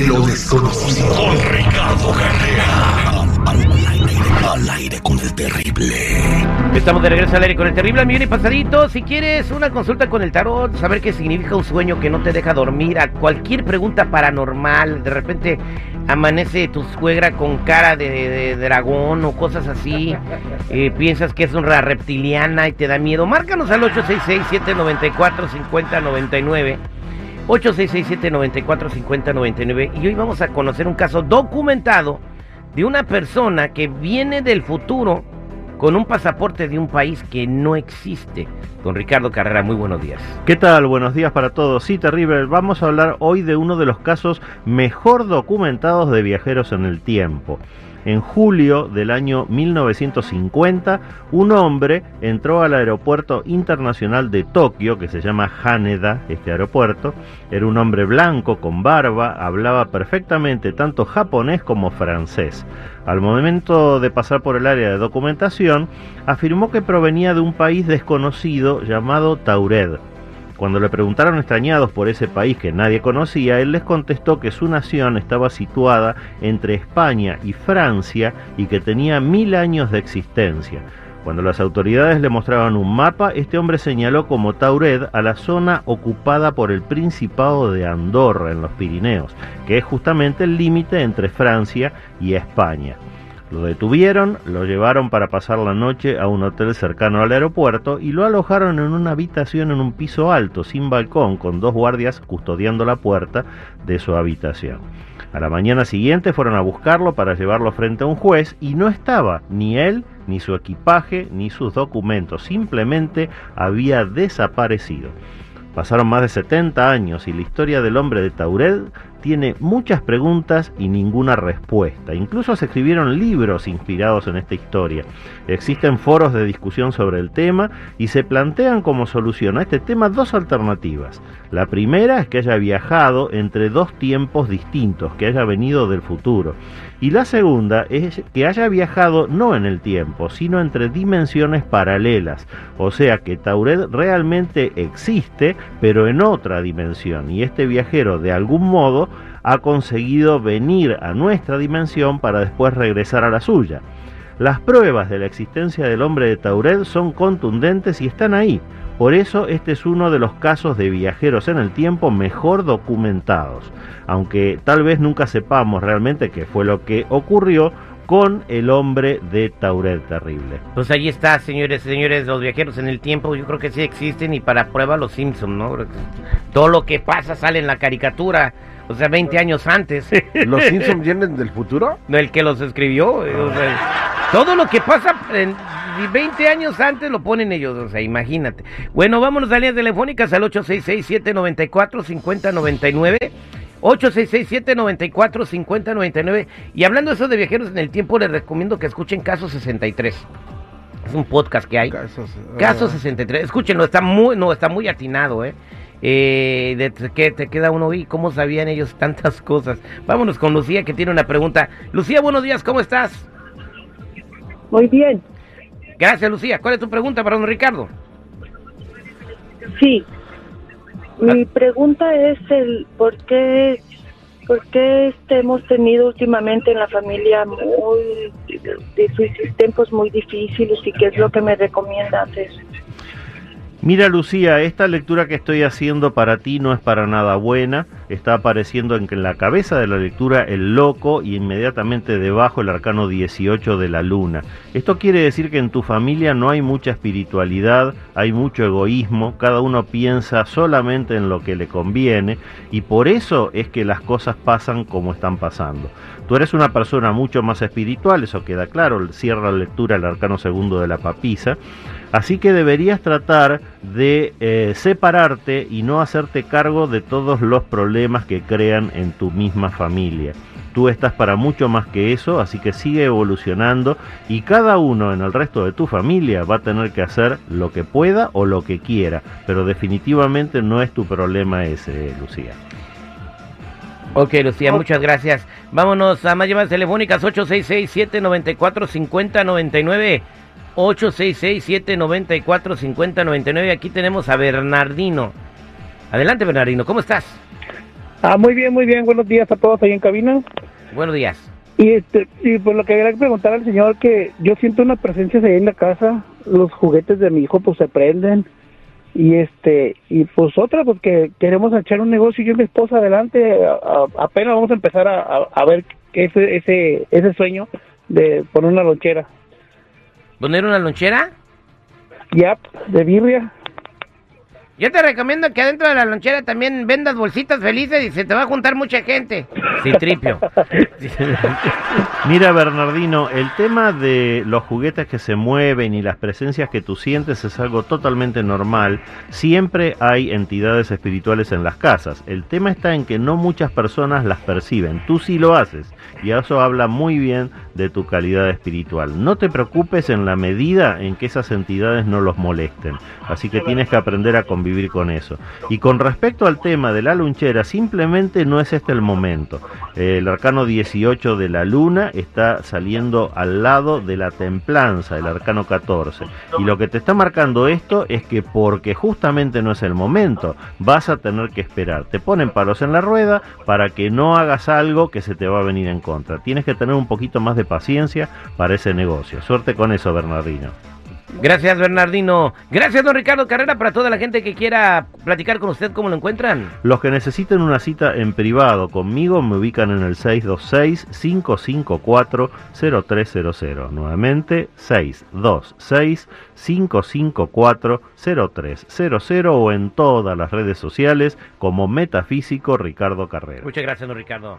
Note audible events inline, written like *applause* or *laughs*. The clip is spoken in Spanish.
De lo desconocido. Con Ricardo Carrera. Al, aire, con el terrible. Estamos de regreso al aire con el terrible millón y pasadito. Si quieres una consulta con el tarot, saber qué significa un sueño que no te deja dormir, a cualquier pregunta paranormal, de repente amanece tu suegra con cara de, dragón o cosas así, *laughs* eh, piensas que es una reptiliana y te da miedo, márcanos al 866-794-5099. 866-794-5099 y hoy vamos a conocer un caso documentado de una persona que viene del futuro con un pasaporte de un país que no existe. Don Ricardo Carrera, muy buenos días. ¿Qué tal? Buenos días para todos. Sí, terrible. Vamos a hablar hoy de uno de los casos mejor documentados de viajeros en el tiempo. En julio del año 1950, un hombre entró al aeropuerto internacional de Tokio, que se llama Haneda, este aeropuerto. Era un hombre blanco, con barba, hablaba perfectamente tanto japonés como francés. Al momento de pasar por el área de documentación, afirmó que provenía de un país desconocido llamado Taured cuando le preguntaron extrañados por ese país que nadie conocía, él les contestó que su nación estaba situada entre España y Francia y que tenía mil años de existencia. Cuando las autoridades le mostraban un mapa, este hombre señaló como Taured a la zona ocupada por el Principado de Andorra en los Pirineos, que es justamente el límite entre Francia y España. Lo detuvieron, lo llevaron para pasar la noche a un hotel cercano al aeropuerto y lo alojaron en una habitación en un piso alto, sin balcón, con dos guardias custodiando la puerta de su habitación. A la mañana siguiente fueron a buscarlo para llevarlo frente a un juez y no estaba ni él, ni su equipaje, ni sus documentos, simplemente había desaparecido. Pasaron más de 70 años y la historia del hombre de Taured tiene muchas preguntas y ninguna respuesta. Incluso se escribieron libros inspirados en esta historia. Existen foros de discusión sobre el tema y se plantean como solución a este tema dos alternativas. La primera es que haya viajado entre dos tiempos distintos, que haya venido del futuro. Y la segunda es que haya viajado no en el tiempo, sino entre dimensiones paralelas. O sea que Tauret realmente existe, pero en otra dimensión. Y este viajero de algún modo ha conseguido venir a nuestra dimensión para después regresar a la suya. Las pruebas de la existencia del hombre de Tauret son contundentes y están ahí. Por eso este es uno de los casos de viajeros en el tiempo mejor documentados, aunque tal vez nunca sepamos realmente qué fue lo que ocurrió con el hombre de Tauret terrible. Pues ahí está, señores señores, los viajeros en el tiempo, yo creo que sí existen y para prueba los Simpsons, ¿no? Todo lo que pasa sale en la caricatura. O sea, 20 años antes. *laughs* ¿Los Simpsons vienen del futuro? El que los escribió. todo lo que pasa en 20 años antes lo ponen ellos. O sea, imagínate. Bueno, vámonos a líneas telefónicas al 866-794-5099. 866-794-5099. Y hablando de eso de viajeros en el tiempo, les recomiendo que escuchen Caso 63. Es un podcast que hay. Caso 63. Escúchenlo, está muy, no, está muy atinado, ¿eh? Eh, de que te queda uno y cómo sabían ellos tantas cosas. Vámonos con Lucía que tiene una pregunta. Lucía, buenos días, ¿cómo estás? Muy bien. Gracias, Lucía. ¿Cuál es tu pregunta para don Ricardo? Sí. Mi pregunta es el por qué, por qué este, hemos tenido últimamente en la familia muy de, tiempos muy difíciles y qué es lo que me recomienda hacer. Mira Lucía, esta lectura que estoy haciendo para ti no es para nada buena. Está apareciendo en, la cabeza de la lectura el loco y inmediatamente debajo el arcano 18 de la luna. Esto quiere decir que en tu familia no hay mucha espiritualidad, hay mucho egoísmo, cada uno piensa solamente en lo que le conviene y por eso es que las cosas pasan como están pasando. Tú eres una persona mucho más espiritual, eso queda claro, cierra la lectura el arcano segundo de la papisa. Así que deberías tratar de eh, separarte y no hacerte cargo de todos los problemas que crean en tu misma familia. Tú estás para mucho más que eso, así que sigue evolucionando y cada uno en el resto de tu familia va a tener que hacer lo que pueda o lo que quiera, pero definitivamente no es tu problema ese, Lucía. Ok, Lucía, muchas gracias. Vámonos a más llamadas telefónicas 866-794-5099. 866-794-5099. Aquí tenemos a Bernardino. Adelante, Bernardino, ¿cómo estás? Ah, muy bien, muy bien. Buenos días a todos ahí en cabina. Buenos días. Y, este, y pues lo que quería preguntar al señor que yo siento una presencia ahí en la casa. Los juguetes de mi hijo pues se prenden. Y este y pues otra pues que queremos echar un negocio yo y mi esposa adelante. A- a- apenas vamos a empezar a, a- ver ese, ese, ese sueño de poner una lonchera. ¿Poner una lonchera? Ya, de birria. Yo te recomiendo que adentro de la lonchera también vendas bolsitas felices y se te va a juntar mucha gente. Sí, tripio. *laughs* Mira, Bernardino, el tema de los juguetes que se mueven y las presencias que tú sientes es algo totalmente normal. Siempre hay entidades espirituales en las casas. El tema está en que no muchas personas las perciben. Tú sí lo haces. Y eso habla muy bien de tu calidad espiritual. No te preocupes en la medida en que esas entidades no los molesten. Así que tienes que aprender a convivir con eso. Y con respecto al tema de la lunchera, simplemente no es este el momento. Eh, el arcano 18 de la luna está saliendo al lado de la templanza, el arcano 14. Y lo que te está marcando esto es que porque justamente no es el momento, vas a tener que esperar. Te ponen palos en la rueda para que no hagas algo que se te va a venir en contra. Tienes que tener un poquito más de paciencia para ese negocio. Suerte con eso, Bernardino. Gracias, Bernardino. Gracias, don Ricardo Carrera, para toda la gente que quiera platicar con usted, ¿cómo lo encuentran? Los que necesiten una cita en privado conmigo me ubican en el 626-554-0300. Nuevamente, 626-554-0300 o en todas las redes sociales como Metafísico Ricardo Carrera. Muchas gracias, don Ricardo.